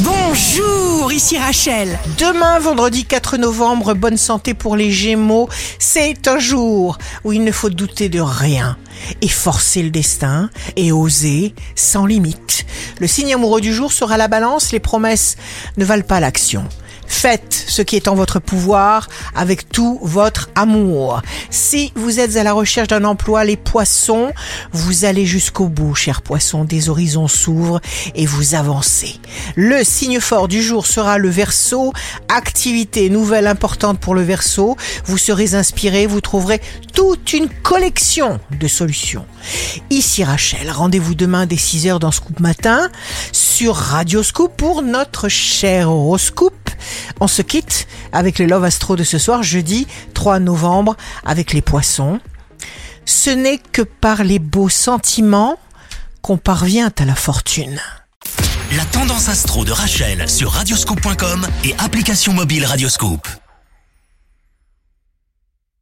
Bonjour, ici Rachel. Demain, vendredi 4 novembre, bonne santé pour les Gémeaux. C'est un jour où il ne faut douter de rien et forcer le destin et oser sans limite. Le signe amoureux du jour sera la balance. Les promesses ne valent pas l'action. Faites ce qui est en votre pouvoir avec tout votre amour. Si vous êtes à la recherche d'un emploi, les poissons, vous allez jusqu'au bout, chers poissons. Des horizons s'ouvrent et vous avancez. Le signe fort du jour sera le verso. Activité nouvelle importante pour le verso. Vous serez inspiré, vous trouverez toute une collection de solutions. Ici Rachel, rendez-vous demain dès 6h dans Scoop Matin sur Radio Scoop pour notre cher horoscope. On se quitte avec le Love Astro de ce soir, jeudi 3 novembre, avec les poissons. Ce n'est que par les beaux sentiments qu'on parvient à la fortune. La tendance astro de Rachel sur radioscope.com et application mobile Radioscope.